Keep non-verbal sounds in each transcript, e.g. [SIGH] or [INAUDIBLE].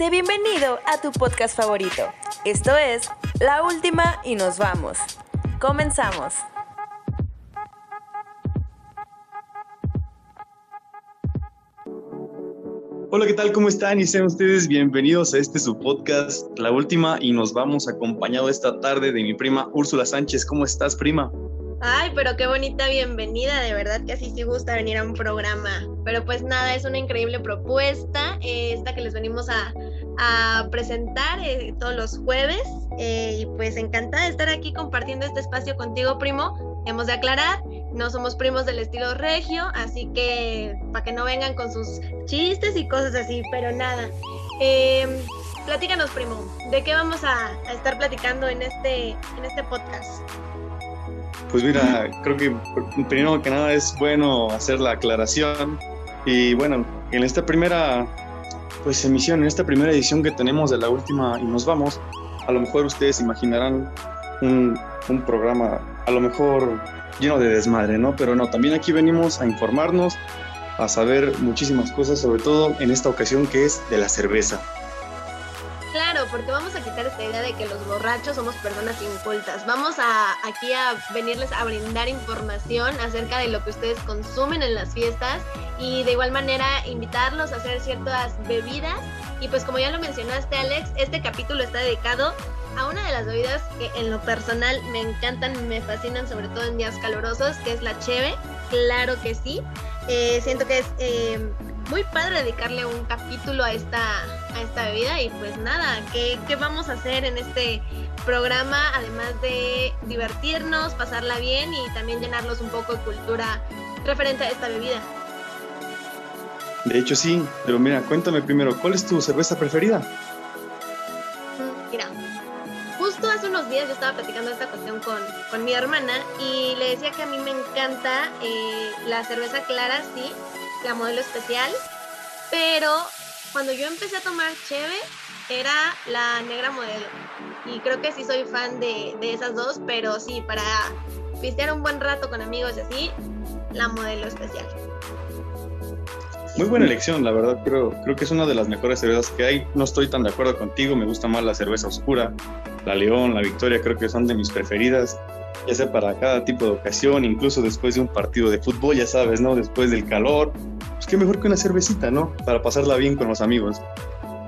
Sé bienvenido a tu podcast favorito. Esto es La Última y nos vamos. Comenzamos. Hola, ¿qué tal? ¿Cómo están? Y sean ustedes bienvenidos a este su podcast, La Última, y nos vamos acompañado esta tarde de mi prima Úrsula Sánchez. ¿Cómo estás, prima? Ay, pero qué bonita bienvenida, de verdad que así sí gusta venir a un programa. Pero pues nada, es una increíble propuesta, eh, esta que les venimos a, presentar eh, todos los jueves. Eh, y pues encantada de estar aquí compartiendo este espacio contigo, primo. Hemos de aclarar, no somos primos del estilo regio, así que para que no vengan con sus chistes y cosas así, pero nada. platícanos, primo, ¿de qué vamos a, a estar platicando en este, en este podcast? Pues mira, creo que primero que nada es bueno hacer la aclaración y bueno, en esta primera pues emisión, en esta primera edición que tenemos de la última y nos vamos, a lo mejor ustedes imaginarán un, programa a lo mejor lleno de desmadre, ¿no? Pero no, también aquí venimos a informarnos, a saber muchísimas cosas, sobre todo en esta ocasión que es de la cerveza. Claro, porque vamos a quitar esta idea de que los borrachos somos personas incultas. Vamos a aquí a venirles a brindar información acerca de lo que ustedes consumen en las fiestas y de igual manera invitarlos a hacer ciertas bebidas. Y pues como ya lo mencionaste Alex, este capítulo está dedicado a una de las bebidas que en lo personal me encantan, me fascinan, sobre todo en días calurosos, que es la cheve. Claro que sí. Eh, siento que es eh, muy padre dedicarle un capítulo a esta, a esta bebida y pues nada, ¿qué, ¿qué vamos a hacer en este programa? Además de divertirnos, pasarla bien y también llenarlos un poco de cultura referente a esta bebida. De hecho sí, pero mira, cuéntame primero, ¿cuál es tu cerveza preferida? Mira, justo hace unos días yo estaba platicando esta cuestión con, con mi hermana y le decía que a mí me encanta eh, la cerveza clara, sí, la modelo especial, pero cuando yo empecé a tomar cheve era la negra modelo. Y creo que sí soy fan de, esas dos, pero sí, para pistear un buen rato con amigos y así, la modelo especial. Muy buena elección, la verdad, creo, creo que es una de las mejores cervezas que hay. No estoy tan de acuerdo contigo, me gusta más la cerveza oscura, la León, la Victoria, creo que son de mis preferidas ya sea para cada tipo de ocasión, incluso después de un partido de fútbol, ya sabes, ¿no? Después del calor, pues qué mejor que una cervecita, ¿no? Para pasarla bien con los amigos.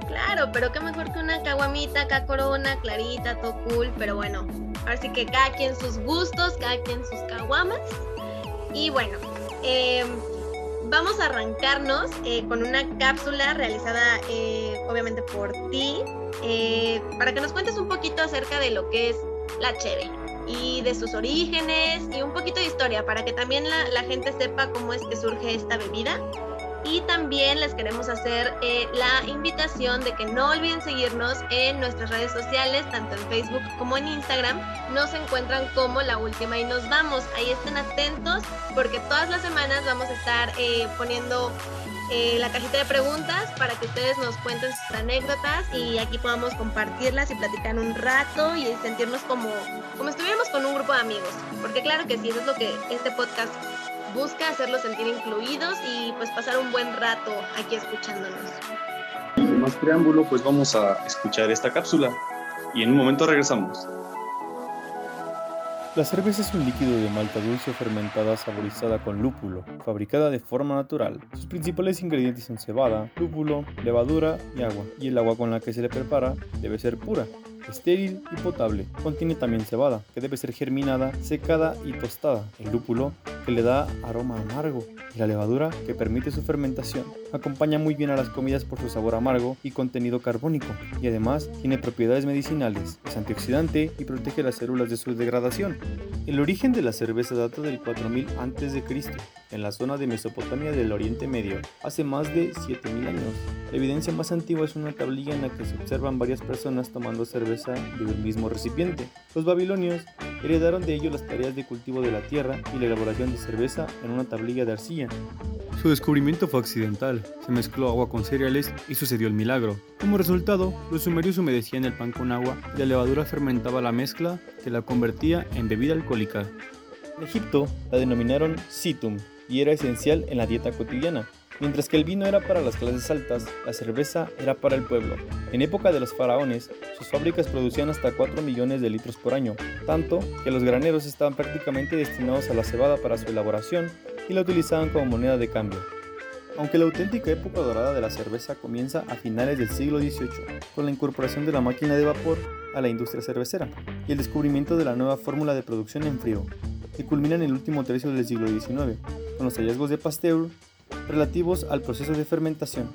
Claro, pero qué mejor que una caguamita, acá corona, clarita, todo cool, pero bueno, ahora sí que cada quien sus gustos, cada quien sus caguamas. Y bueno, em, vamos a arrancarnos eh, con una cápsula realizada eh, obviamente por ti, eh, para que nos cuentes un poquito acerca de lo que es la cheve y de sus orígenes y un poquito de historia para que también la, gente sepa cómo es que surge esta bebida. Y también les queremos hacer eh, la invitación de que no olviden seguirnos en nuestras redes sociales, tanto en Facebook como en Instagram. Nos encuentran como La Última y nos vamos. Ahí estén atentos porque todas las semanas vamos a estar eh, poniendo eh, la cajita de preguntas para que ustedes nos cuenten sus anécdotas y aquí podamos compartirlas y platicar un rato y sentirnos como, como estuviéramos con un grupo de amigos. Porque claro que sí, eso es lo que este podcast busca, hacerlos sentir incluidos y pues pasar un buen rato aquí escuchándonos. Sin más preámbulo, pues vamos a escuchar esta cápsula y en un momento regresamos. La cerveza es un líquido de malta dulce fermentada saborizada con lúpulo, fabricada de forma natural. Sus principales ingredientes son cebada, lúpulo, levadura y agua, y el agua con la que se le prepara debe ser pura, estéril y potable. Contiene también cebada, que debe ser germinada, secada y tostada. El lúpulo, que le da aroma amargo, y la levadura, que permite su fermentación. Acompaña muy bien a las comidas por su sabor amargo y contenido carbónico, y además tiene propiedades medicinales, es antioxidante y protege las células de su degradación. El origen de la cerveza data del 4000 a.C., en la zona de Mesopotamia del Oriente Medio, hace más de 7000 años. La evidencia más antigua es una tablilla en la que se observan varias personas tomando cerveza del mismo recipiente. Los babilonios heredaron de ello las tareas de cultivo de la tierra y la elaboración de cerveza en una tablilla de arcilla. Su descubrimiento fue accidental, se mezcló agua con cereales y sucedió el milagro. Como resultado, los sumerios humedecían el pan con agua y la levadura fermentaba la mezcla que la convertía en bebida alcohólica. En Egipto la denominaron situm y era esencial en la dieta cotidiana. Mientras que el vino era para las clases altas, la cerveza era para el pueblo. En época de los faraones, sus fábricas producían hasta 4 millones de litros por año, tanto que los graneros estaban prácticamente destinados a la cebada para su elaboración y la utilizaban como moneda de cambio. Aunque la auténtica época dorada de la cerveza comienza a finales del siglo XVIII, con la incorporación de la máquina de vapor a la industria cervecera y el descubrimiento de la nueva fórmula de producción en frío, que culmina en el último tercio del siglo XIX, con los hallazgos de Pasteur relativos al proceso de fermentación.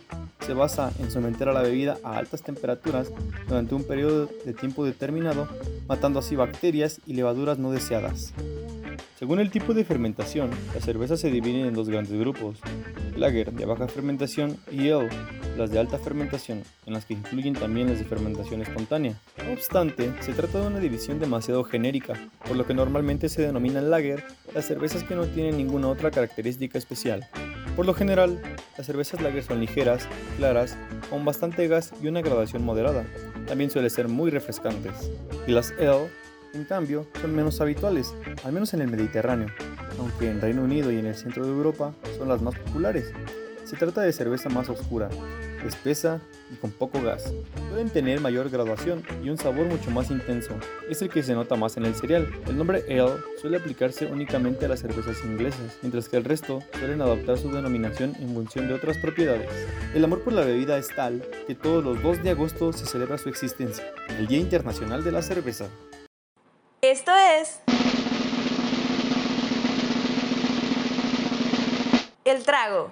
Se basa en someter a la bebida a altas temperaturas durante un periodo de tiempo determinado, matando así bacterias y levaduras no deseadas. Según el tipo de fermentación, las cervezas se dividen en dos grandes grupos, lager de baja fermentación y ale, las de alta fermentación, en las que incluyen también las de fermentación espontánea. No obstante, se trata de una división demasiado genérica, por lo que normalmente se denominan lager las cervezas que no tienen ninguna otra característica especial. Por lo general, las cervezas lager son ligeras, claras, con bastante gas y una gradación moderada. También suelen ser muy refrescantes. Y las ale, en cambio, son menos habituales, al menos en el Mediterráneo, aunque en Reino Unido y en el centro de Europa son las más populares. Se trata de cerveza más oscura, espesa y con poco gas. Pueden tener mayor graduación y un sabor mucho más intenso. Es el que se nota más en el cereal. El nombre ale suele aplicarse únicamente a las cervezas inglesas, mientras que el resto suelen adoptar su denominación en función de otras propiedades. El amor por la bebida es tal que todos los 2 de agosto se celebra su existencia, el Día Internacional de la Cerveza. Esto es... El trago.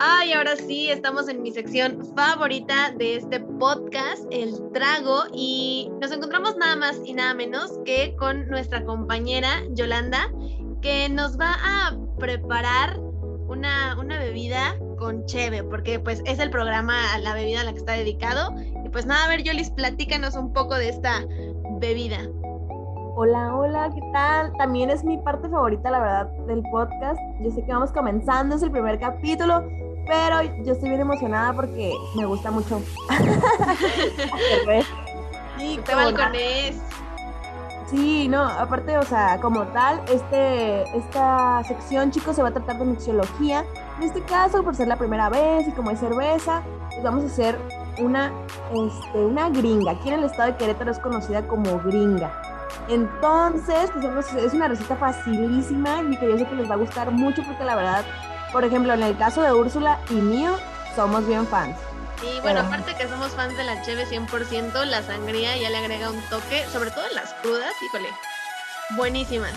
Ay, ahora sí, estamos en mi sección favorita de este podcast, El Trago, y nos encontramos nada más y nada menos que con nuestra compañera Yolanda, que nos va a preparar una, una bebida con cheve, porque pues es el programa, la bebida a la que está dedicado. Y pues nada, a ver, Yolis, platícanos un poco de esta bebida. Hola, hola, ¿qué tal? También es mi parte favorita, la verdad, del podcast. Yo sé que vamos comenzando, es el primer capítulo, pero yo estoy bien emocionada porque me gusta mucho. [LAUGHS] sí, qué balcones. Sí, no, aparte, o sea, como tal, este, esta sección, chicos, se va a tratar de mixología. En este caso, por ser la primera vez y como hay cerveza, pues vamos a hacer una, este, una gringa. Aquí en el estado de Querétaro es conocida como gringa. Entonces, pues es una receta facilísima y que yo sé que les va a gustar mucho porque la verdad, por ejemplo, en el caso de Úrsula y mío, somos bien fans. Y bueno, aparte que somos fans de la cheve 100%, la sangría ya le agrega un toque, sobre todo en las crudas, híjole, buenísimas.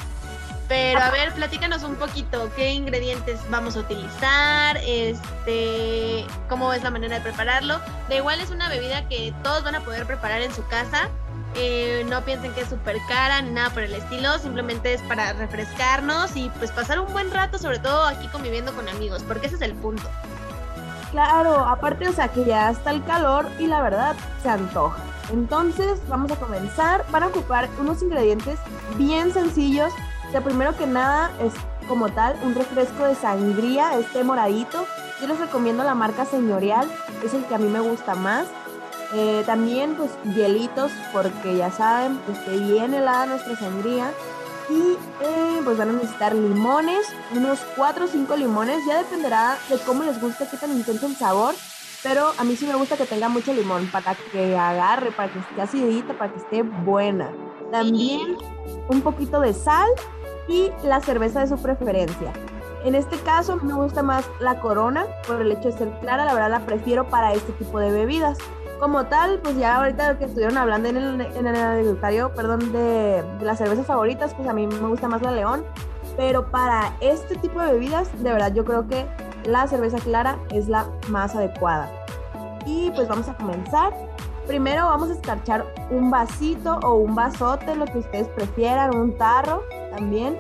Pero a ver, platícanos un poquito qué ingredientes vamos a utilizar, este, cómo es la manera de prepararlo. De igual es una bebida que todos van a poder preparar en su casa, eh, no piensen que es súper cara ni nada por el estilo, simplemente es para refrescarnos y pues pasar un buen rato, sobre todo aquí conviviendo con amigos, porque ese es el punto. Claro, aparte, o sea que ya está el calor y la verdad se antoja. Entonces vamos a comenzar. Van a ocupar unos ingredientes bien sencillos. O primero que nada es como tal un refresco de sangría, este moradito. Yo les recomiendo la marca Señorial, es el que a mí me gusta más. Eh, también pues hielitos porque ya saben, esté bien helada nuestra sangría. Y eh, pues van a necesitar limones, unos 4 o 5 limones, ya dependerá de cómo les guste, qué tan intenso el sabor. Pero a mí sí me gusta que tenga mucho limón para que agarre, para que esté acidita, para que esté buena. También un poquito de sal y la cerveza de su preferencia. En este caso me gusta más la corona por el hecho de ser clara, la verdad la prefiero para este tipo de bebidas como tal, pues ya ahorita lo que estuvieron hablando en el, en el perdón, de, las cervezas favoritas, pues a mí me gusta más la León. Pero para este tipo de bebidas, de verdad yo creo que la cerveza clara es la más adecuada. Y pues vamos a comenzar. Primero vamos a escarchar un vasito o un vasote, lo que ustedes prefieran, un tarro también.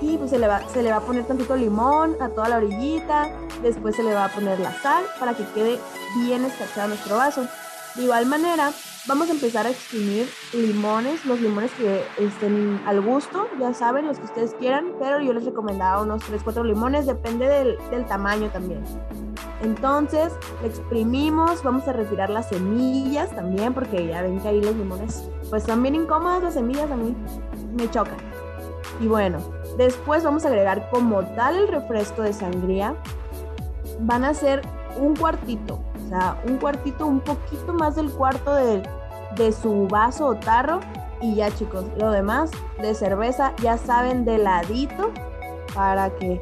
Y pues se le, va, se le va a poner tantito limón a toda la orillita. Después se le va a poner la sal para que quede bien escarchado nuestro vaso. De igual manera, vamos a empezar a exprimir limones, los limones que estén al gusto, ya saben, los que ustedes quieran, pero yo les recomendaba unos 3-4 limones, depende del, tamaño también. Entonces, exprimimos, vamos a retirar las semillas también, porque ya ven que ahí los limones, pues son bien incómodas las semillas, a mí me chocan. Y bueno, después vamos a agregar como tal el refresco de sangría van a ser un cuartito, o sea, un cuartito, un poquito más del cuarto de, de su vaso o tarro. Y ya chicos, lo demás de cerveza ya saben de ladito para que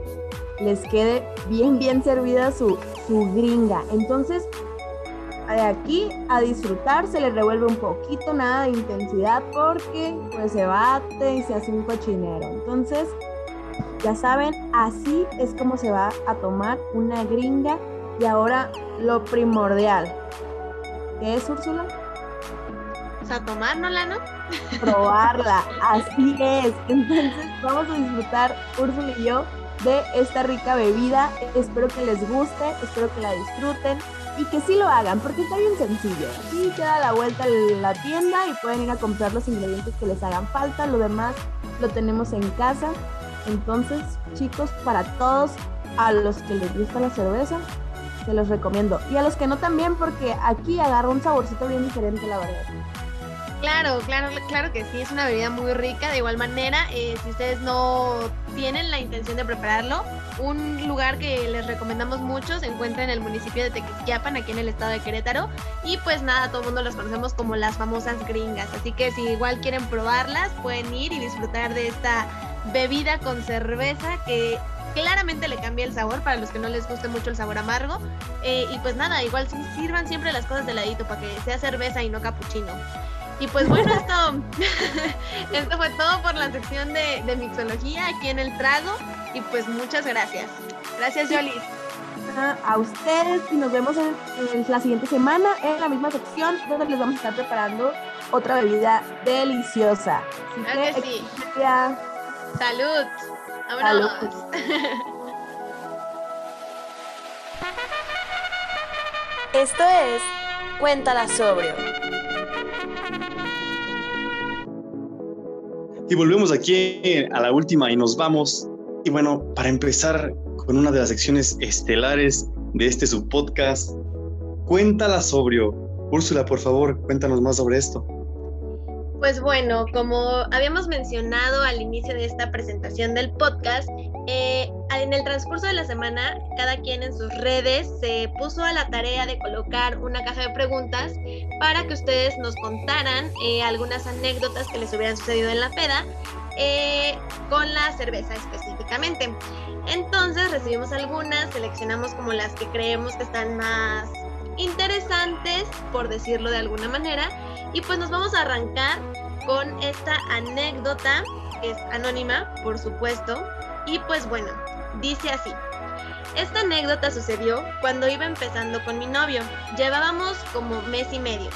les quede bien, bien servida su, su gringa. Entonces, de aquí a disfrutar se les revuelve un poquito, nada de intensidad porque pues se bate y se hace un cochinero. Entonces, ya saben, así es como se va a tomar una gringa. Y ahora lo primordial. ¿Qué es Úrsula? O sea, tomárnosla, ¿no? [LAUGHS] Probarla, así es. Entonces vamos a disfrutar, Úrsula y yo, de esta rica bebida. Espero que les guste, espero que la disfruten y que sí lo hagan, porque está bien sencillo. Aquí queda la vuelta a la tienda y pueden ir a comprar los ingredientes que les hagan falta. Lo demás lo tenemos en casa. Entonces, chicos, para todos a los que les gusta la cerveza, se los recomiendo. Y a los que no también, porque aquí agarra un saborcito bien diferente, la verdad. Claro, claro, claro que sí, es una bebida muy rica. De igual manera, eh, si ustedes no tienen la intención de prepararlo, un lugar que les recomendamos mucho se encuentra en el municipio de Tequisquiapan, aquí en el estado de Querétaro. Y pues nada, todo el mundo las conocemos como las famosas gringas. Así que si igual quieren probarlas, pueden ir y disfrutar de esta bebida con cerveza que claramente le cambia el sabor para los que no les guste mucho el sabor amargo. Eh, y pues nada, igual sirvan siempre las cosas de ladito para que sea cerveza y no capuchino. Y pues bueno, esto, [LAUGHS] esto fue todo por la sección de, de mixología aquí en el trago. Y pues muchas gracias. Gracias, Jolis. A ustedes y nos vemos en, en la siguiente semana en la misma sección donde les vamos a estar preparando otra bebida deliciosa. Así Claro que sí. Salud. Vámonos. Esto es Cuéntala sobrio. Y volvemos aquí a la última y nos vamos. Y bueno, para empezar con una de las secciones estelares de este subpodcast, cuéntala sobrio. Úrsula, por favor, cuéntanos más sobre esto. Pues bueno, como habíamos mencionado al inicio de esta presentación del podcast, eh, en el transcurso de la semana, cada quien en sus redes se puso a la tarea de colocar una caja de preguntas para que ustedes nos contaran eh, algunas anécdotas que les hubieran sucedido en la peda eh, con la cerveza específicamente. Entonces recibimos algunas, seleccionamos como las que creemos que están más interesantes, por decirlo de alguna manera, y pues nos vamos a arrancar con esta anécdota, que es anónima, por supuesto, y pues bueno, dice así. Esta anécdota sucedió cuando iba empezando con mi novio. Llevábamos como mes y medio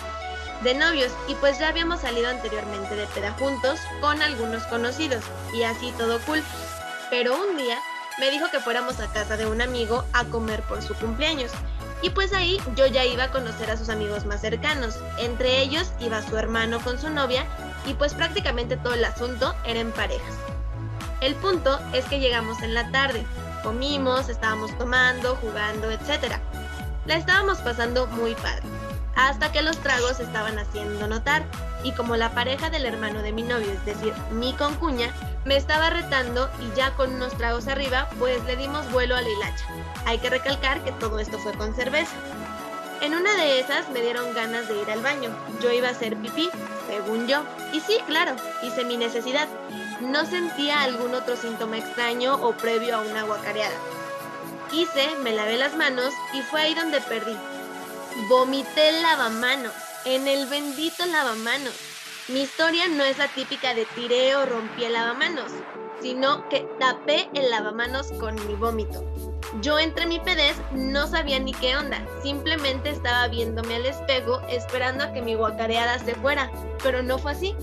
de novios y pues ya habíamos salido anteriormente de peda juntos con algunos conocidos y así todo cool. Pero un día me dijo que fuéramos a casa de un amigo a comer por su cumpleaños. Y pues ahí yo ya iba a conocer a sus amigos más cercanos. Entre ellos iba su hermano con su novia y pues prácticamente todo el asunto era en parejas. El punto es que llegamos en la tarde, comimos, estábamos tomando, jugando, etc. La estábamos pasando muy padre, hasta que los tragos estaban haciendo notar y como la pareja del hermano de mi novio, es decir, mi concuña, me estaba retando y ya con unos tragos arriba, pues le dimos vuelo a la hilacha. Hay que recalcar que todo esto fue con cerveza. En una de esas me dieron ganas de ir al baño. Yo iba a hacer pipí, según yo. Y sí, claro, hice mi necesidad. No sentía algún otro síntoma extraño o previo a una guacareada. Hice, me lavé las manos y fue ahí donde perdí. Vomité el lavamanos, en el bendito lavamanos. Mi historia no es la típica de tiré o rompí el lavamanos, sino que tapé el lavamanos con mi vómito. Yo entre mi pedez no sabía ni qué onda, simplemente estaba viéndome al espejo esperando a que mi guacareada se fuera, pero no fue así.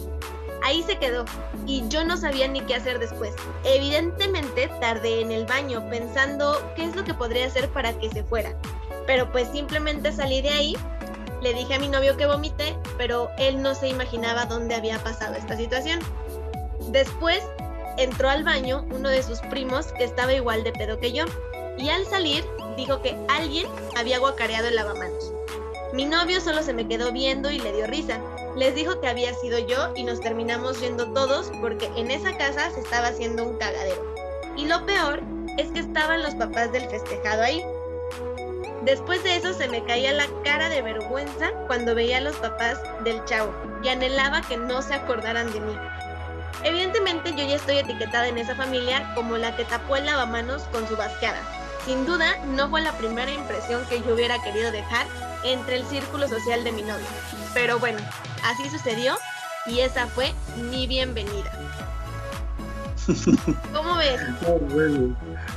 Ahí se quedó y yo no sabía ni qué hacer después. Evidentemente tardé en el baño pensando qué es lo que podría hacer para que se fuera, pero pues simplemente salí de ahí le dije a mi novio que vomité, pero él no se imaginaba dónde había pasado esta situación. Después entró al baño uno de sus primos que estaba igual de pedo que yo, y al salir dijo que alguien había guacareado el lavamanos. Mi novio solo se me quedó viendo y le dio risa. Les dijo que había sido yo y nos terminamos yendo todos porque en esa casa se estaba haciendo un cagadero. Y lo peor es que estaban los papás del festejado ahí. Después de eso se me caía la cara de vergüenza cuando veía a los papás del chavo y anhelaba que no se acordaran de mí. Evidentemente yo ya estoy etiquetada en esa familia como la que tapó el lavamanos con su basqueada. Sin duda no fue la primera impresión que yo hubiera querido dejar entre el círculo social de mi novio. Pero bueno, así sucedió y esa fue mi bienvenida. [LAUGHS] ¿Cómo ves?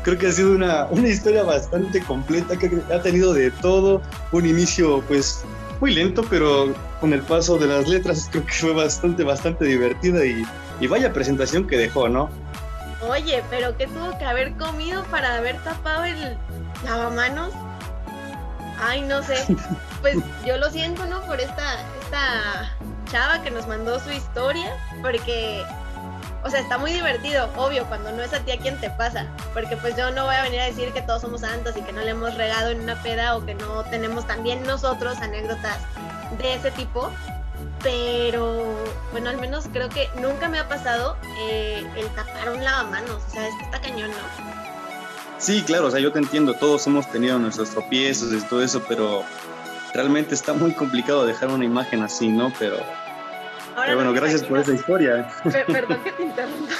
Creo que ha sido una, una historia bastante completa, que ha tenido de todo, un inicio pues muy lento, pero con el paso de las letras creo que fue bastante, bastante divertida y, y vaya presentación que dejó, ¿no? Oye, pero ¿qué tuvo que haber comido para haber tapado el lavamanos? Ay, no sé. [LAUGHS] Pues yo lo siento, ¿no? Por esta, esta chava que nos mandó su historia, porque, o sea, está muy divertido, obvio, cuando no es a ti a quien te pasa, porque pues yo no voy a venir a decir que todos somos santos y que no le hemos regado en una peda o que no tenemos también nosotros anécdotas de ese tipo, pero bueno, al menos creo que nunca me ha pasado eh, el tapar un lavamanos, o sea, está cañón, ¿no? Sí, claro, o sea, yo te entiendo, todos hemos tenido nuestros tropiezos y todo eso, pero realmente está muy complicado dejar una imagen así, ¿no? Pero, pero bueno, gracias por esa historia. perdón que te interrumpa.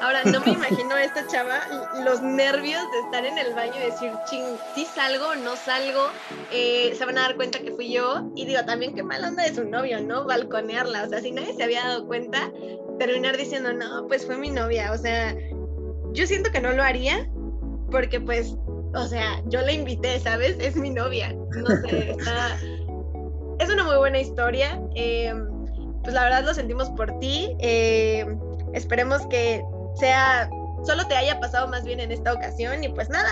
Ahora, no me imagino a esta chava los nervios de estar en el baño y decir, ching, si salgo o no salgo, eh, se van a dar cuenta que fui yo. Y digo, también qué mal onda de su novio, ¿no? Balconearla. O sea, si nadie se había dado cuenta, terminar diciendo, no, pues fue mi novia. O sea, yo siento que no lo haría porque pues, o sea, yo la invité, ¿sabes? Es mi novia. No sé, está... Es una muy buena historia. Eh, pues la verdad lo sentimos por ti. Eh, esperemos que sea, solo te haya pasado más bien en esta ocasión y pues nada,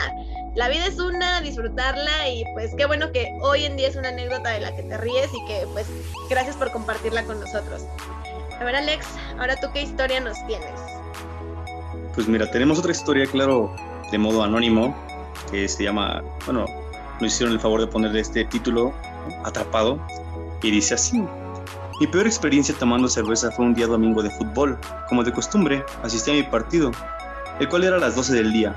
la vida es una, disfrutarla y pues qué bueno que hoy en día es una anécdota de la que te ríes y que pues gracias por compartirla con nosotros. A ver Alex, ahora tú qué historia nos tienes. Pues mira, tenemos otra historia, claro, de modo anónimo, que se llama, bueno, nos hicieron el favor de ponerle este título, Atrapado, y dice así. Mi peor experiencia tomando cerveza fue un día domingo de fútbol. Como de costumbre, asistí a mi partido, el cual era a las 12 del día.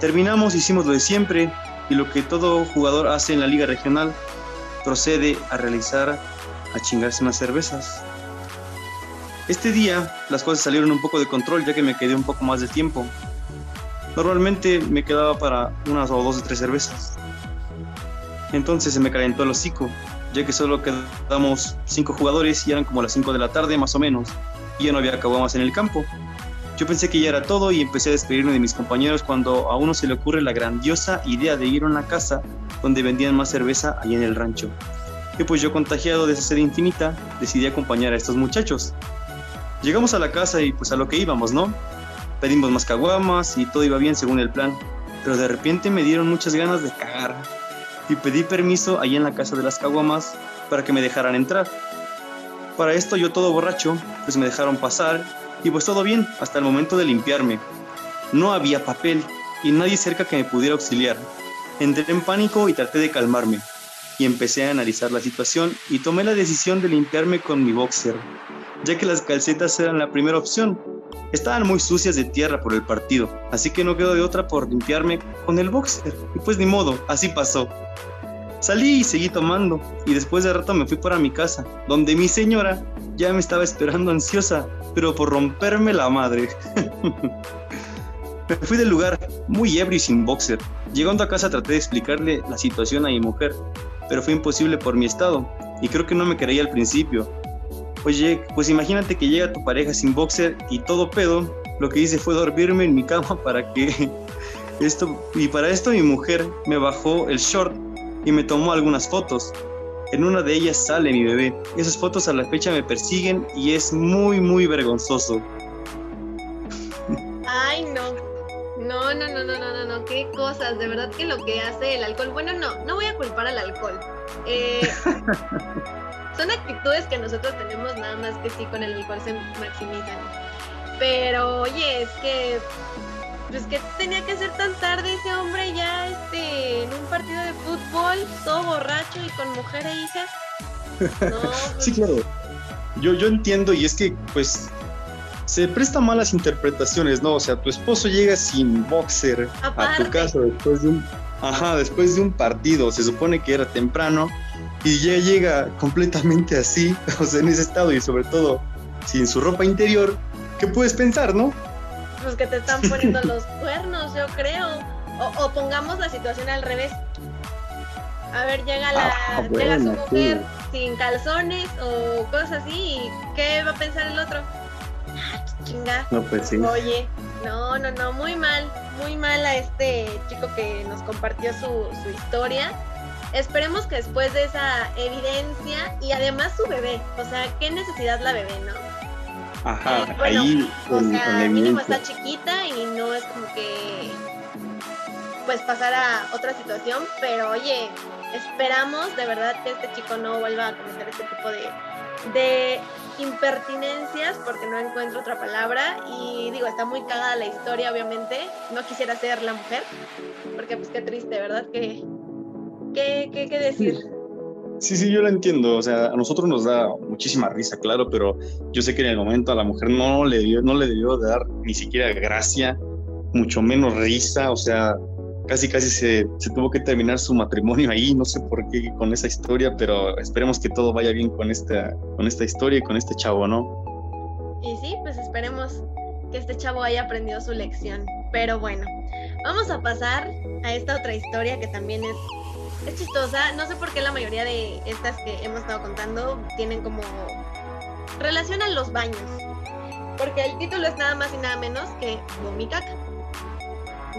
Terminamos, hicimos lo de siempre y lo que todo jugador hace en la liga regional, procede a realizar, a chingarse unas cervezas. Este día las cosas salieron un poco de control ya que me quedé un poco más de tiempo. Normalmente me quedaba para unas o dos o tres cervezas. Entonces se me calentó el hocico ya que solo quedamos cinco jugadores y eran como las 5 de la tarde más o menos, y ya no había más en el campo. Yo pensé que ya era todo y empecé a despedirme de mis compañeros cuando a uno se le ocurre la grandiosa idea de ir a una casa donde vendían más cerveza allá en el rancho. Y pues yo contagiado de esa sed infinita, decidí acompañar a estos muchachos. Llegamos a la casa y pues a lo que íbamos, ¿no? Pedimos más caguamas y todo iba bien según el plan, pero de repente me dieron muchas ganas de cagar y pedí permiso ahí en la casa de las caguamas para que me dejaran entrar. Para esto yo todo borracho, pues me dejaron pasar y pues todo bien hasta el momento de limpiarme. No había papel y nadie cerca que me pudiera auxiliar. Entré en pánico y traté de calmarme y empecé a analizar la situación y tomé la decisión de limpiarme con mi boxer, ya que las calcetas eran la primera opción. Estaban muy sucias de tierra por el partido, así que no quedó de otra por limpiarme con el boxer. Y pues ni modo, así pasó. Salí y seguí tomando, y después de rato me fui para mi casa, donde mi señora ya me estaba esperando ansiosa, pero por romperme la madre. [LAUGHS] me fui del lugar, muy ebrio y sin boxer. Llegando a casa traté de explicarle la situación a mi mujer, pero fue imposible por mi estado, y creo que no me creía al principio. Oye, pues imagínate que llega tu pareja sin boxer y todo pedo, lo que hice fue dormirme en mi cama [LAUGHS] para que esto, y para esto mi mujer me bajó el short y me tomó algunas fotos. En una de ellas sale mi bebé. Esas fotos a la fecha me persiguen y es muy, muy vergonzoso. Ay, no. No, no, no, no, no, no, no, qué cosas, de verdad que lo que hace el alcohol, bueno, no, no voy a culpar al alcohol. Eh, [LAUGHS] son actitudes que nosotros tenemos nada más que sí con el alcohol se maximizan. Pero oye, es que pues que tenía que ser tan tarde ese hombre ya este en un partido de fútbol, todo borracho y con mujer e hijas. [LAUGHS] sí, pues claro. Yo, yo entiendo y es que pues se presta malas interpretaciones, ¿no? O sea, tu esposo llega sin boxer a tu casa después de un Ajá, después de un partido, se supone que era temprano y ya llega completamente así, [LAUGHS] o sea, en ese estado y sobre todo sin su ropa interior, ¿qué puedes pensar, no? Pues que te están [LAUGHS] poniendo los cuernos, yo creo. O, o pongamos la situación al revés. A ver, llega la Ah, llega su mujer sin calzones o cosas así, y ¿qué va a pensar el otro? Ah, chinga. No, pues sí. Oye, no, no, no, muy mal, muy mal a este chico que nos compartió su, su historia. Esperemos que después de esa evidencia y además su bebé, o sea, qué necesidad la bebé, ¿no? Ajá, Eh, bueno, ahí O sea, mínimo está chiquita y no es como que pues pasar a otra situación, pero oye, esperamos de verdad que este chico no vuelva a cometer este tipo de, de impertinencias porque no encuentro otra palabra y digo, está muy cagada la historia obviamente, no quisiera ser la mujer, porque pues qué triste, ¿verdad? ¿Qué, qué, qué, qué decir? Sí, sí, yo lo entiendo. O sea, a nosotros nos da muchísima risa, claro, pero yo sé que en el momento a la mujer no le dio, no le debió de dar ni siquiera gracia, mucho menos risa. O sea, casi casi se, se tuvo que terminar su matrimonio ahí. No sé por qué con esa historia, pero esperemos que todo vaya bien con esta, con esta historia y con este chavo, ¿no? Y sí, pues esperemos que este chavo haya aprendido su lección. Pero bueno, vamos a pasar a esta otra historia que también es, es chistosa. No sé por qué la mayoría de estas que hemos estado contando tienen como relación a los baños. Porque el título es nada más y nada menos que Vomicaca.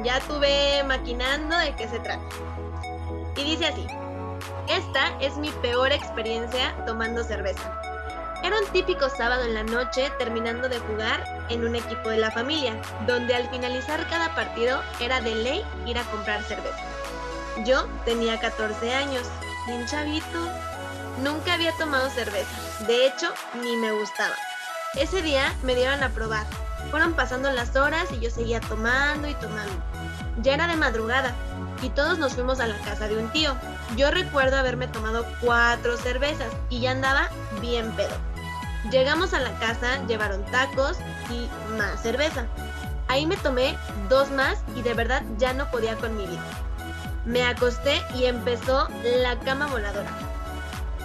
Ya tuve maquinando de qué se trata. Y dice así. Esta es mi peor experiencia tomando cerveza. Era un típico sábado en la noche terminando de jugar en un equipo de la familia, donde al finalizar cada partido era de ley ir a comprar cerveza. Yo tenía 14 años, bien chavito. Nunca había tomado cerveza, de hecho ni me gustaba. Ese día me dieron a probar. Fueron pasando las horas y yo seguía tomando y tomando. Ya era de madrugada y todos nos fuimos a la casa de un tío. Yo recuerdo haberme tomado cuatro cervezas y ya andaba bien pedo. Llegamos a la casa, llevaron tacos y más cerveza. Ahí me tomé dos más y de verdad ya no podía con mi vida. Me acosté y empezó la cama voladora.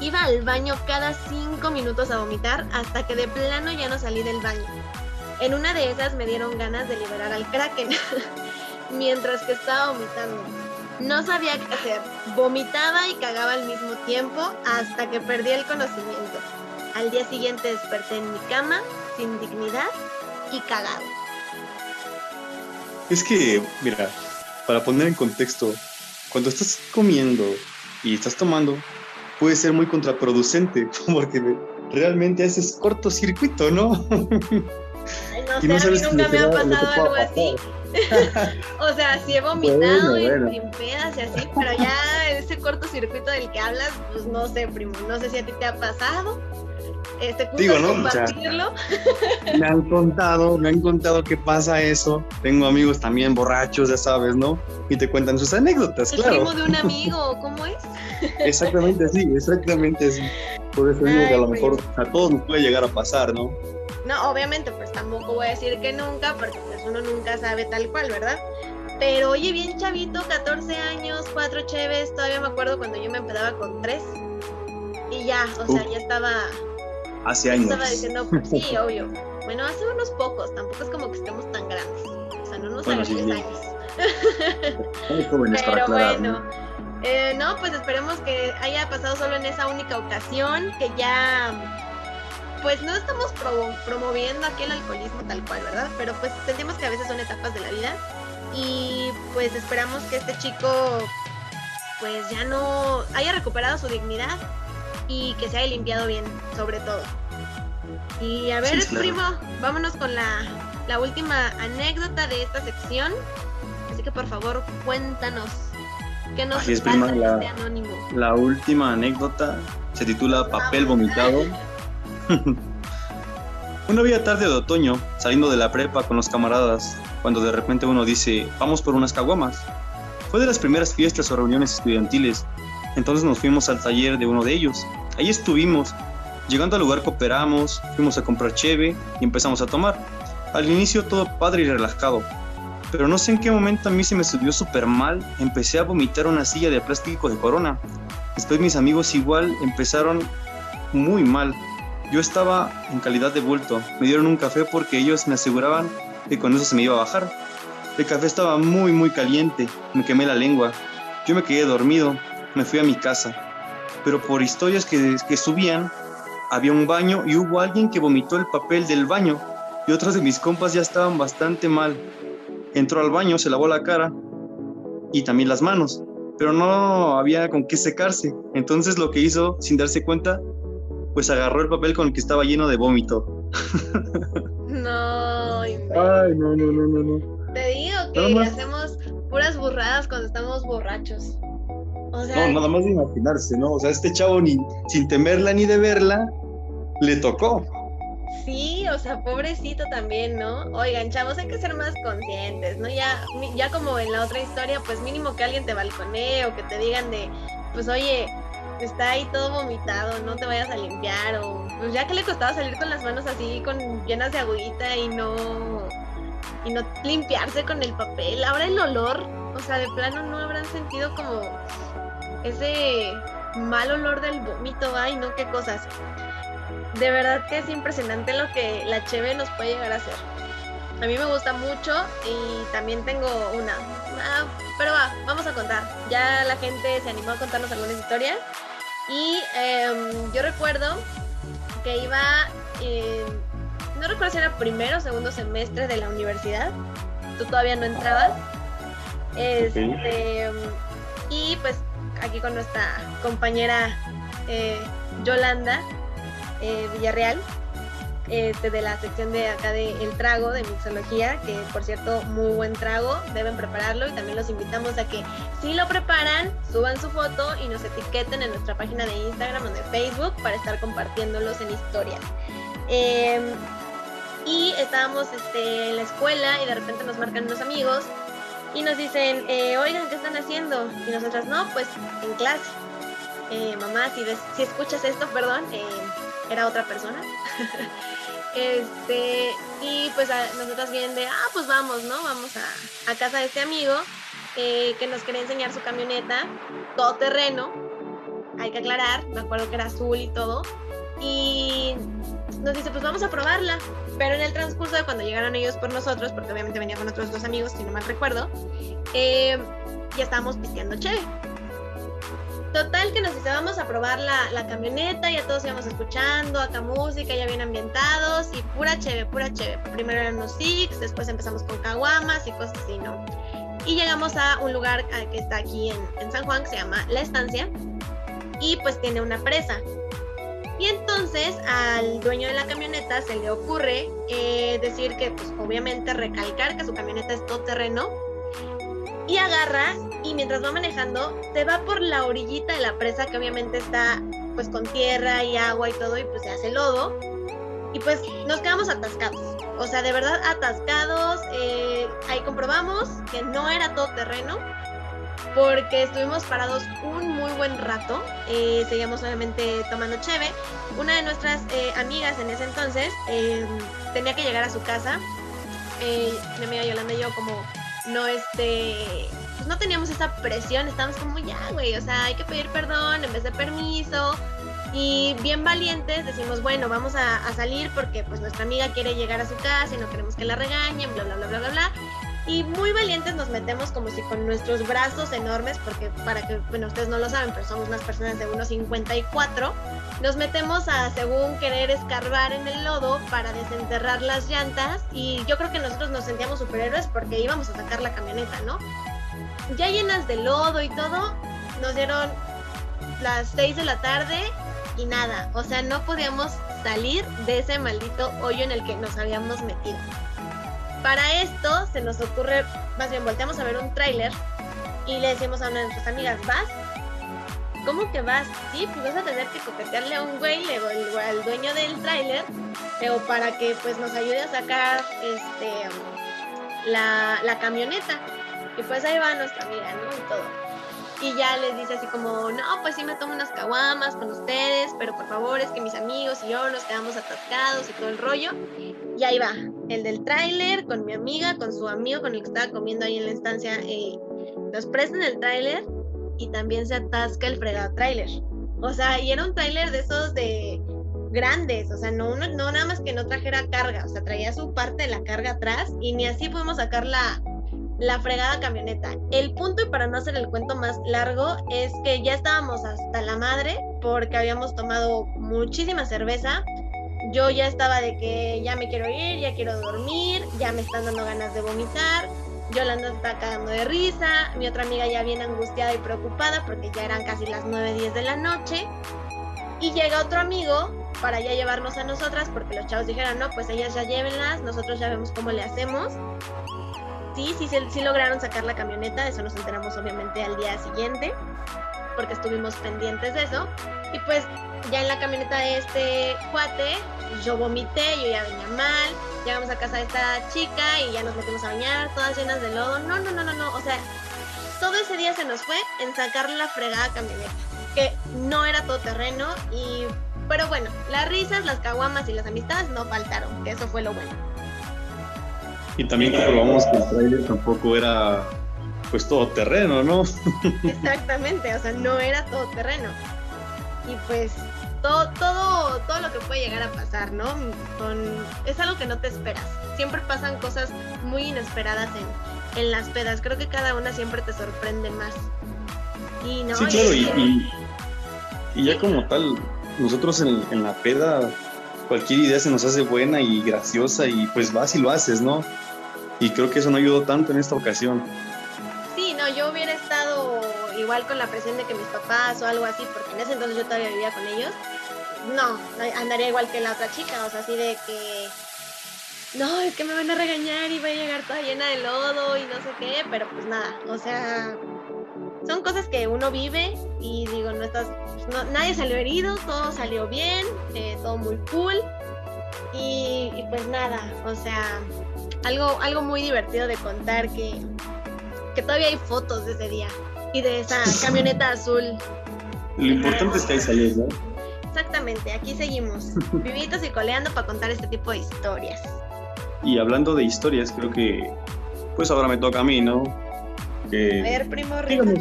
Iba al baño cada cinco minutos a vomitar hasta que de plano ya no salí del baño. En una de esas me dieron ganas de liberar al kraken [LAUGHS] mientras que estaba vomitando. No sabía qué hacer. Vomitaba y cagaba al mismo tiempo hasta que perdí el conocimiento. Al día siguiente desperté en mi cama, sin dignidad y cagado. Es que, mira, para poner en contexto, cuando estás comiendo y estás tomando, puede ser muy contraproducente, [LAUGHS] porque realmente haces cortocircuito, ¿no? Ay, no [LAUGHS] Y sé, no a mí nunca me ha pasado algo así. [LAUGHS] o sea, sí he vomitado Bueno, y bueno. pedas y así, pero ya ese cortocircuito del que hablas, pues no sé, primo, no sé si a ti te ha pasado. Este, ¿gustas Digo, ¿no? O sea, compartirlo? [LAUGHS] Me han contado, me han contado que pasa eso. Tengo amigos también borrachos, ya sabes, ¿no? Y te cuentan sus anécdotas, El claro. primo de un amigo, [LAUGHS] ¿cómo es? Exactamente así, exactamente así. Por eso digo que a lo mejor pues. a todos nos puede llegar a pasar, ¿no? No, obviamente, pues tampoco voy a decir que nunca, porque pues uno nunca sabe tal cual, ¿verdad? Pero oye, bien chavito, 14 años, cuatro cheves, todavía me acuerdo cuando yo me empezaba con tres. Y ya, o sea, ya estaba, Hace años. estaba diciendo, pues, sí, [LAUGHS] obvio. Bueno, hace unos pocos, tampoco es como que estemos tan grandes. O sea, no nos Bueno, sí, 10 sí. años. Somos jóvenes para Pero aclarar, bueno, ¿no? eh, no, pues esperemos que haya pasado solo en esa única ocasión, que ya, pues no estamos promo- promoviendo aquí el alcoholismo tal cual, ¿verdad? Pero pues sentimos que a veces son etapas de la vida y pues esperamos que este chico pues ya no haya recuperado su dignidad y que se haya limpiado bien, sobre todo. Y a ver, Sí, claro. primo, vámonos con la, la última anécdota de esta sección. Así que por favor, cuéntanos qué nos Así es, prima, la- este anónimo. La última anécdota se titula Papel vomitado. [LAUGHS] Una bella tarde de otoño, saliendo de la prepa con los camaradas, cuando de repente uno dice, vamos por unas caguamas. Fue de las primeras fiestas o reuniones estudiantiles, entonces nos fuimos al taller de uno de ellos. Ahí estuvimos. Llegando al lugar cooperamos, fuimos a comprar cheve y empezamos a tomar. Al inicio todo padre y relajado, pero no sé en qué momento a mí se me subió súper mal, empecé a vomitar una silla de plástico de corona. Después mis amigos igual empezaron muy mal. Yo estaba en calidad de bulto, me dieron un café porque ellos me aseguraban que con eso se me iba a bajar. El café estaba muy muy caliente, me quemé la lengua. Yo me quedé dormido, me fui a mi casa. Pero por historias que, que subían, había un baño y hubo alguien que vomitó el papel del baño y otros de mis compas ya estaban bastante mal. Entró al baño, se lavó la cara y también las manos, pero no había con qué secarse. Entonces lo que hizo, sin darse cuenta, pues agarró el papel con el que estaba lleno de vómito. [LAUGHS] No, Ay, no, no, no, no, no. te digo que hacemos puras burradas cuando estamos borrachos. O sea, No, nada más de imaginarse, ¿no? O sea, este chavo ni sin temerla ni de verla, le tocó. Sí, o sea, pobrecito también, ¿no? Oigan, chavos, hay que ser más conscientes, ¿no? Ya, ya como en la otra historia, pues mínimo que alguien te balconee o que te digan de, pues oye, está ahí todo vomitado, no te vayas a limpiar o pues ya que le costaba salir con las manos así, con llenas de agüita y no y no limpiarse con el papel. Ahora el olor, o sea, de plano no habrán sentido como ese mal olor del vómito, ay, no, qué cosas de verdad que es impresionante lo que la cheve nos puede llegar a hacer. A mí me gusta mucho y también tengo una. Ah, pero va, vamos a contar. Ya la gente se animó a contarnos algunas historias. Y em, yo recuerdo que iba, eh, no recuerdo si era primero o segundo semestre de la universidad. Tú todavía no entrabas. Este, y pues aquí con nuestra compañera eh, Yolanda eh, Villarreal, este, de la sección de acá de El Trago, de Mixología, que por cierto, muy buen trago, deben prepararlo y también los invitamos a que si lo preparan, suban su foto y nos etiqueten en nuestra página de Instagram o de Facebook para estar compartiéndolos en historias. Em, y estábamos este, en la escuela y de repente nos marcan unos amigos y nos dicen, eh, oigan, ¿qué están haciendo? Y nosotras, no, pues en clase. Eh, mamá, si, ves, si escuchas esto, perdón, eh, era otra persona. [LAUGHS] este, y pues a, nosotras vienen de, ah, pues vamos, ¿no? Vamos a, a casa de este amigo que nos quería enseñar su camioneta, todo terreno, hay que aclarar, me acuerdo que era azul y todo. Y nos dice, pues vamos a probarla. Pero en el transcurso de cuando llegaron ellos por nosotros, porque obviamente venía con otros dos amigos, si no mal recuerdo, eh, ya estábamos pisteando chévere. Total que nos dice, vamos a probar la, la camioneta, ya todos íbamos escuchando, acá música, ya bien ambientados y pura chévere, pura chévere. Primero eran los Six, después empezamos con caguamas y cosas así, ¿no? Y llegamos a un lugar ah, que está aquí en, en San Juan, que se llama La Estancia, y pues tiene una presa. Y entonces al dueño de la camioneta se le ocurre eh, decir que, pues obviamente recalcar que su camioneta es todoterreno y agarra y mientras va manejando se va por la orillita de la presa que obviamente está pues con tierra y agua y todo y pues se hace lodo y pues nos quedamos atascados. O sea, de verdad atascados. eh, ahí comprobamos que no era todo terreno porque estuvimos parados un muy buen rato. eh, seguíamos obviamente tomando cheve. Una de nuestras eh, amigas en ese entonces eh, tenía que llegar a su casa. Eh, mi amiga Yolanda y yo como no este pues no teníamos esa presión, estábamos como ya, güey, o sea, hay que pedir perdón en vez de permiso. Y bien valientes decimos, bueno, vamos a, a salir porque pues nuestra amiga quiere llegar a su casa y no queremos que la regañen, bla, bla, bla, bla, bla, bla. Y muy valientes nos metemos como si con nuestros brazos enormes, porque para que, bueno, ustedes no lo saben, pero somos unas personas de 1,54, nos metemos a, según querer escarbar en el lodo para desenterrar las llantas y yo creo que nosotros nos sentíamos superhéroes porque íbamos a sacar la camioneta, ¿no? Ya llenas de lodo y todo, nos dieron las 6 de la tarde y nada, o sea, no podíamos salir de ese maldito hoyo en el que nos habíamos metido. Para esto se nos ocurre, más bien volteamos a ver un tráiler y le decimos a una de nuestras amigas, ¿vas? ¿Cómo que vas? Sí, pues vas a tener que coquetearle a un güey, le al dueño del tráiler, pero para que pues nos ayude a sacar este la, la camioneta. Y pues ahí va nuestra amiga, ¿no? Y todo. Y ya les dice así como, no, pues sí me tomo unas caguamas con ustedes, pero por favor es que mis amigos y yo nos quedamos atascados y todo el rollo. Y ahí va. el del tráiler, con mi amiga, con su amigo con el que estaba comiendo ahí en la estancia, eh, nos prestan el tráiler y también se atasca el fregado tráiler. O sea, y era un tráiler de esos de grandes, o sea, no, no, nada más que no trajera carga, o sea, traía su parte de la carga atrás y ni así pudimos sacar la, la fregada camioneta. El punto, y para no hacer el cuento más largo, es que ya estábamos hasta la madre porque habíamos tomado muchísima cerveza. Yo ya estaba de que ya me quiero ir, ya quiero dormir, ya me están dando ganas de vomitar. Yolanda está cagando de risa, mi otra amiga ya viene angustiada y preocupada porque ya eran casi las 9, 10 de la noche. Y llega otro amigo para ya llevarnos a nosotras porque los chavos dijeron, no, pues ellas ya llévenlas, nosotros ya vemos cómo le hacemos sí, sí, sí, lograron sacar la camioneta, eso nos enteramos obviamente al día siguiente, porque estuvimos pendientes de eso. Y pues ya en la camioneta de este cuate, yo vomité, yo ya venía mal, llegamos a casa de esta chica y ya nos metimos a bañar, todas llenas de lodo. No, no, no, no, no, o sea, todo ese día se nos fue en sacar la fregada camioneta, que no era todo terreno y... Pero bueno, las risas, las caguamas y las amistades no faltaron, que eso fue lo bueno. Y también comprobamos que el trailer tampoco era pues todo terreno, ¿no? [LAUGHS] Exactamente, o sea, no era todo terreno. Y pues todo, todo, todo lo que puede llegar a pasar, ¿no? es algo que no te esperas. Siempre pasan cosas muy inesperadas en, en las pedas. Creo que cada una siempre te sorprende más. Y no, sí, claro, y, y, ya como tal, nosotros en, en la peda cualquier idea se nos hace buena y graciosa y pues vas y lo haces, ¿no? Y creo que eso no ayudó tanto en esta ocasión. Sí, no, yo hubiera estado igual con la presión de que mis papás o algo así, porque en ese entonces yo todavía vivía con ellos. No, andaría igual que la otra chica, o sea, así de que no, es que me van a regañar y va a llegar toda llena de lodo y no sé qué, pero pues nada, o sea, son cosas que uno vive y digo, no estás, nadie salió herido, todo salió bien, eh, todo muy cool y, pues nada, o sea, algo, algo muy divertido de contar que, que todavía hay fotos de ese día y de esa camioneta azul. Lo importante es que hay salud, ¿no? Exactamente, aquí seguimos, [LAUGHS] vivitos y coleando para contar este tipo de historias. Y hablando de historias, creo que pues ahora me toca a mí, ¿no? Que, a ver, primo, digamos,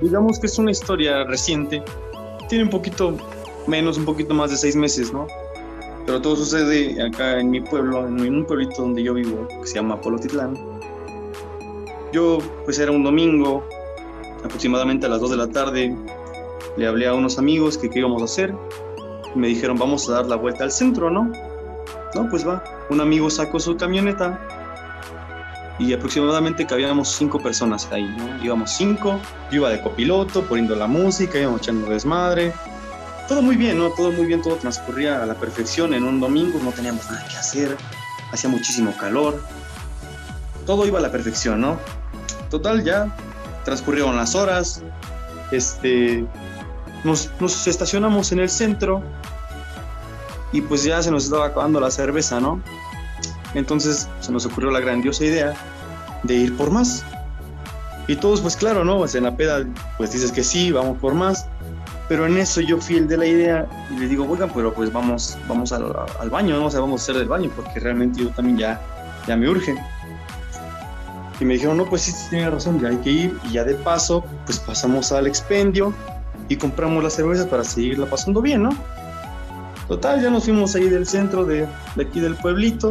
digamos que es una historia reciente, tiene un poquito menos, un poquito más de seis meses, ¿no? Pero todo sucede acá en mi pueblo, en un pueblito donde yo vivo, que se llama Polotitlán. Yo, pues era un domingo, aproximadamente a las 2 de la tarde, le hablé a unos amigos que qué íbamos a hacer. Me dijeron, vamos a dar la vuelta al centro, ¿no? No, pues va. Un amigo sacó su camioneta y aproximadamente cabíamos cinco personas ahí, ¿no? Íbamos cinco, yo iba de copiloto, poniendo la música, íbamos echando desmadre, todo muy bien, ¿no? Todo muy bien, todo transcurría a la perfección en un domingo, no teníamos nada que hacer, hacía muchísimo calor, todo iba a la perfección, ¿no? Total, ya transcurrieron las horas, este, nos, nos estacionamos en el centro y pues ya se nos estaba acabando la cerveza, ¿no? Entonces se nos ocurrió la grandiosa idea de ir por más. Y todos, pues claro, ¿no? Pues en la peda, pues dices que sí, vamos por más. Pero en eso yo fui el de la idea y le digo, oigan, pero pues vamos, vamos al, baño, ¿no? o sea, vamos a hacer del baño, porque realmente yo también ya, ya me urge. Y me dijeron, no, pues sí, tiene razón, ya hay que ir. Y ya de paso, pues pasamos al expendio y compramos las cervezas para seguirla pasando bien, ¿no? Total, ya nos fuimos ahí del centro de, de aquí del pueblito.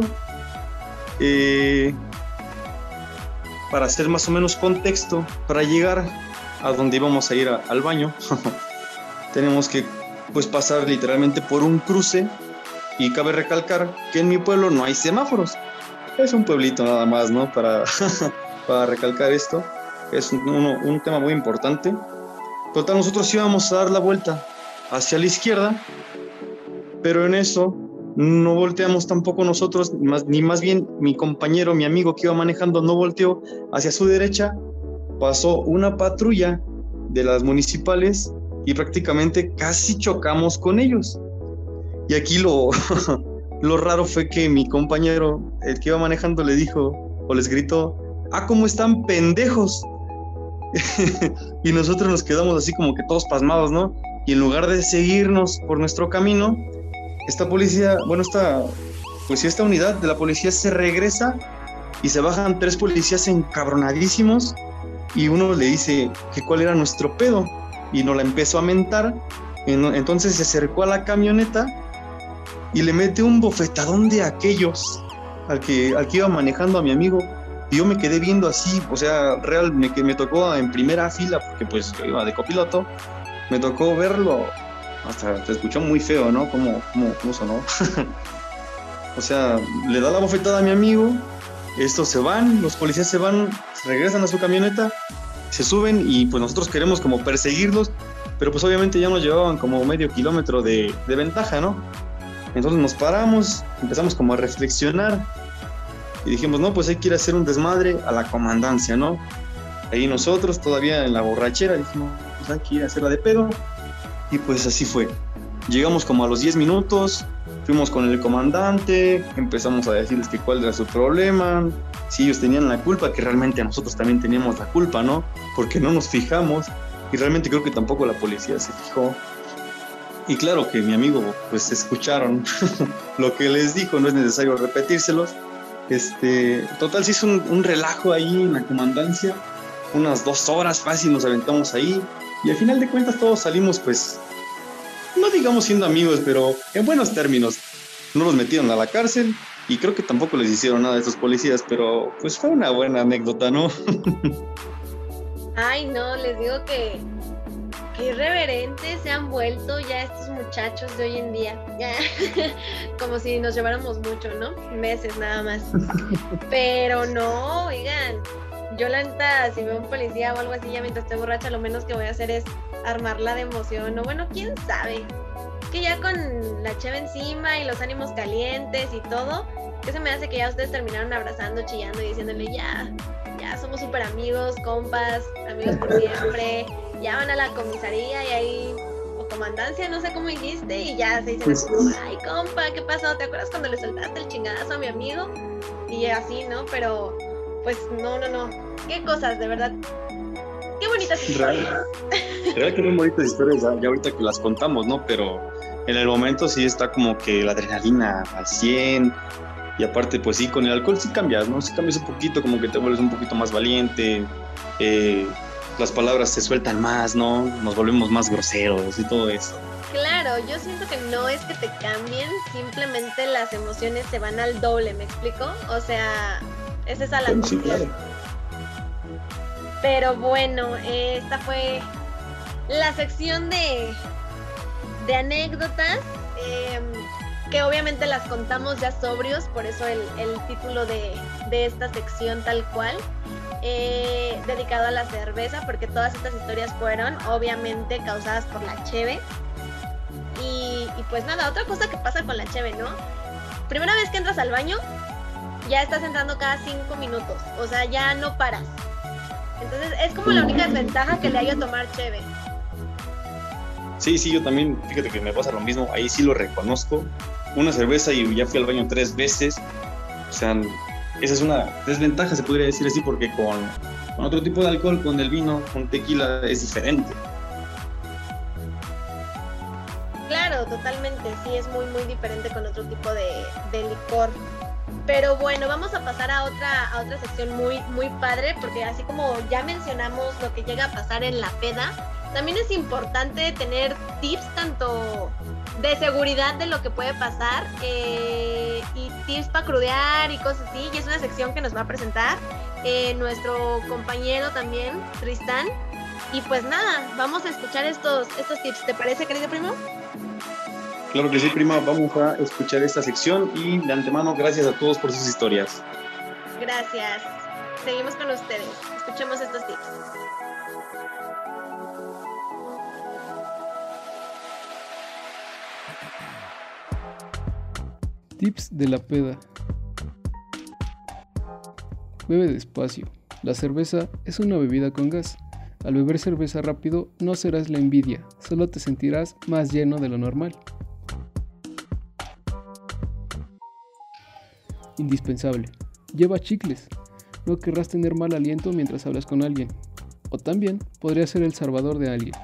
Eh, para hacer más o menos contexto, para llegar a donde íbamos a ir al baño, [LAUGHS] tenemos que pues pasar literalmente por un cruce y cabe recalcar que en mi pueblo no hay semáforos. Es un pueblito nada más, ¿no? Para, [LAUGHS] para recalcar esto. Es un, un tema muy importante. Total, nosotros íbamos a dar la vuelta hacia la izquierda, pero en eso no volteamos tampoco nosotros, más, ni más bien mi compañero, mi amigo que iba manejando, no volteó hacia su derecha, pasó una patrulla de las municipales y prácticamente casi chocamos con ellos. Y aquí lo, [LAUGHS] lo raro fue que mi compañero, el que iba manejando, le dijo o les gritó, ah, ¿cómo están pendejos? [LAUGHS] y nosotros nos quedamos así como que todos pasmados, ¿no? Y en lugar de seguirnos por nuestro camino, esta policía, bueno, esta pues esta unidad de la policía se regresa y se bajan tres policías encabronadísimos y uno le dice que cuál era nuestro pedo y nos la empezó a mentar. Entonces se acercó a la camioneta y le mete un bofetadón de aquellos al que, al que iba manejando a mi amigo. Y yo me quedé viendo así, o sea, real, me, me tocó en primera fila, porque pues yo iba de copiloto, me tocó verlo, hasta se escuchó muy feo, ¿no? Como, como, cómo sonó. [LAUGHS] o sea, le da la bofetada a mi amigo, estos se van, los policías se van, regresan a su camioneta, se suben y pues nosotros queremos como perseguirlos, pero pues obviamente ya nos llevaban como medio kilómetro de, de ventaja, ¿no? Entonces nos paramos, empezamos como a reflexionar y dijimos, no, pues hay que ir a hacer un desmadre a la comandancia, ¿no? Ahí nosotros todavía en la borrachera dijimos, pues hay que ir a hacerla de pedo. Y pues así fue. Llegamos como a los 10 minutos, fuimos con el comandante, empezamos a decirles que cuál era su problema, si ellos tenían la culpa, que realmente nosotros también teníamos la culpa, ¿no? Porque no nos fijamos y realmente creo que tampoco la policía se fijó. Y claro que mi amigo, pues escucharon [LAUGHS] lo que les dijo, no es necesario repetírselos. Este, total, se hizo un, relajo ahí en la comandancia, unas dos horas fácil nos aventamos ahí y al final de cuentas todos salimos pues, no digamos siendo amigos, pero en buenos términos. No los metieron a la cárcel y creo que tampoco les hicieron nada a estos policías, pero pues fue una buena anécdota, ¿no? Ay, no, les digo que qué irreverentes se han vuelto ya estos muchachos de hoy en día. [LAUGHS] Como si nos lleváramos mucho, ¿no? Meses nada más. Pero no, oigan, yo la neta, si veo un policía o algo así ya mientras estoy borracha, lo menos que voy a hacer es armarla de emoción. O bueno, quién sabe. Que ya con la cheve encima y los ánimos calientes y todo, que se me hace que ya ustedes terminaron abrazando, chillando y diciéndole ya, ya somos súper amigos, compas, amigos por [LAUGHS] siempre ya van a la comisaría y ahí, o comandancia, no sé cómo dijiste, y ya se dicen, ay, compa, ¿qué pasó? ¿Te acuerdas cuando le soltaste el chingadazo a mi amigo? Y así, ¿no? Pero, pues, no, no, no. Qué cosas, de verdad. Qué bonitas historias. [LAUGHS] Real que muy bonitas historias, ya, ahorita que las contamos, ¿no? Pero en el momento sí está como que la adrenalina al 100, y aparte, pues sí, con el alcohol sí cambias, ¿no? Sí cambias un poquito, como que te vuelves un poquito más valiente, eh, las palabras se sueltan más, ¿no? Nos volvemos más groseros y todo eso. Claro, yo siento que no es que te cambien, simplemente las emociones se van al doble, ¿me explico? O sea, es esa la sí, Pero bueno, esta fue la sección de, de anécdotas, em, que obviamente las contamos ya sobrios, por eso el, el título de, de esta sección tal cual. Eh, dedicado a la cerveza, porque todas estas historias fueron obviamente causadas por la cheve. Y, pues nada, otra cosa que pasa con la cheve, ¿no? Primera vez que entras al baño, ya estás entrando cada cinco minutos, o sea, ya no paras. Entonces es como la única desventaja que le hay a tomar cheve. Sí, sí, yo también, fíjate que me pasa lo mismo, ahí sí lo reconozco. Una cerveza y ya fui al baño tres veces. O sea, esa es una desventaja, se podría decir así, porque con, otro tipo de alcohol, con el vino, con tequila, es diferente. Claro, totalmente, sí, es muy, muy diferente con otro tipo de, licor. Pero bueno, vamos a pasar a otra, a otra sección muy, muy padre, porque así como ya mencionamos lo que llega a pasar en la peda, también es importante tener tips tanto de seguridad de lo que puede pasar eh, y tips para crudear y cosas así. Y es una sección que nos va a presentar eh, nuestro compañero también, Tristán. Y pues nada, vamos a escuchar estos, estos tips. ¿Te parece, querido primo? Claro que sí, prima. Vamos a escuchar esta sección y de antemano, gracias a todos por sus historias. Gracias. Seguimos con ustedes. Escuchemos estos tips. Tips de la peda. Bebe despacio. La cerveza es una bebida con gas. Al beber cerveza rápido no serás la envidia, solo te sentirás más lleno de lo normal. Indispensable. Lleva chicles. No querrás tener mal aliento mientras hablas con alguien. O también podría ser el salvador de alguien.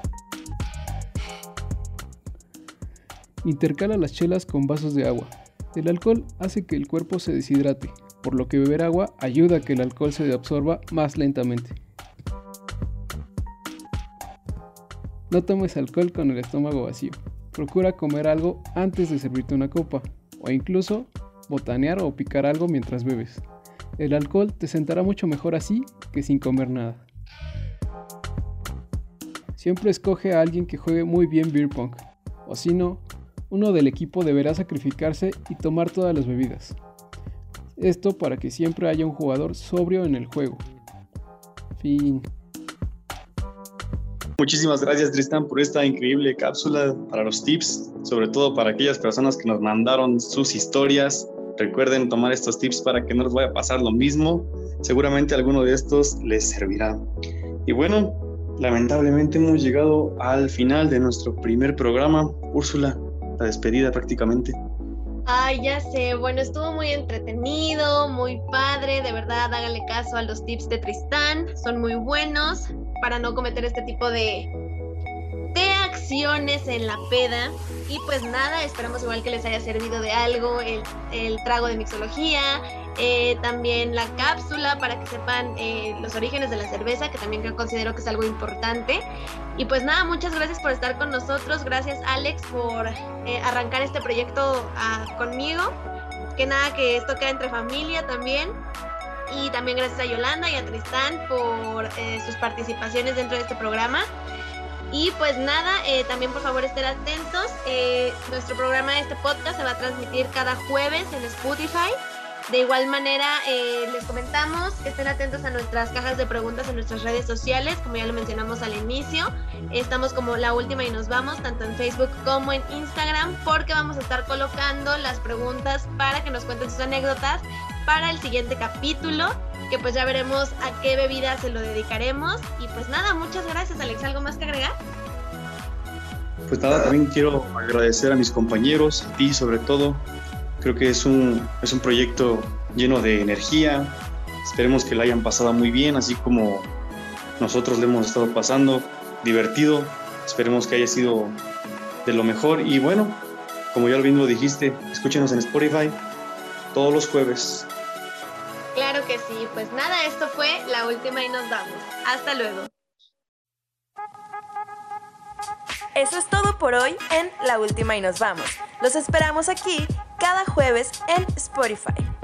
Intercala las chelas con vasos de agua. El alcohol hace que el cuerpo se deshidrate, por lo que beber agua ayuda a que el alcohol se absorba más lentamente. No tomes alcohol con el estómago vacío. Procura comer algo antes de servirte una copa, o incluso botanear o picar algo mientras bebes. El alcohol te sentará mucho mejor así que sin comer nada. Siempre escoge a alguien que juegue muy bien beer pong, o si no, uno del equipo deberá sacrificarse y tomar todas las bebidas. Esto para que siempre haya un jugador sobrio en el juego. Fin. Muchísimas gracias Tristan por esta increíble cápsula para los tips, sobre todo para aquellas personas que nos mandaron sus historias. Recuerden tomar estos tips para que no les vaya a pasar lo mismo. Seguramente alguno de estos les servirá. Y bueno, lamentablemente hemos llegado al final de nuestro primer programa. Úrsula, la despedida prácticamente. Ay, ya sé, bueno, estuvo muy entretenido, muy padre, de verdad, hágale caso a los tips de Tristán, son muy buenos para no cometer este tipo de, de acciones en la peda. Y pues nada, esperamos igual que les haya servido de algo el, el trago de mixología, eh, también la cápsula para que sepan eh, los orígenes de la cerveza, que también considero que es algo importante. Y pues nada, muchas gracias por estar con nosotros, gracias Alex por eh, arrancar este proyecto ah, conmigo. Que nada, que esto queda entre familia también. Y también gracias a Yolanda y a Tristán por sus participaciones dentro de este programa. Y pues nada, también por favor estén atentos. nuestro programa, este podcast, se va a transmitir cada jueves en Spotify. De igual manera, eh, les comentamos que estén atentos a nuestras cajas de preguntas en nuestras redes sociales, como ya lo mencionamos al inicio. Estamos como la última y nos vamos, tanto en Facebook como en Instagram, porque vamos a estar colocando las preguntas para que nos cuenten sus anécdotas para el siguiente capítulo, que pues ya veremos a qué bebida se lo dedicaremos. Y pues nada, muchas gracias Alex, ¿algo más que agregar? Pues nada, también quiero agradecer a mis compañeros, a ti sobre todo, Creo que es un, es un proyecto lleno de energía. Esperemos que lo hayan pasado muy bien, así como nosotros le hemos estado pasando, divertido. Esperemos que haya sido de lo mejor. Y bueno, como ya lo dijiste, escúchenos en Spotify todos los jueves. Que sí, pues nada, esto fue la última y nos vamos. Hasta luego. Eso es todo por hoy en La Última y nos vamos. Los esperamos aquí cada jueves en Spotify.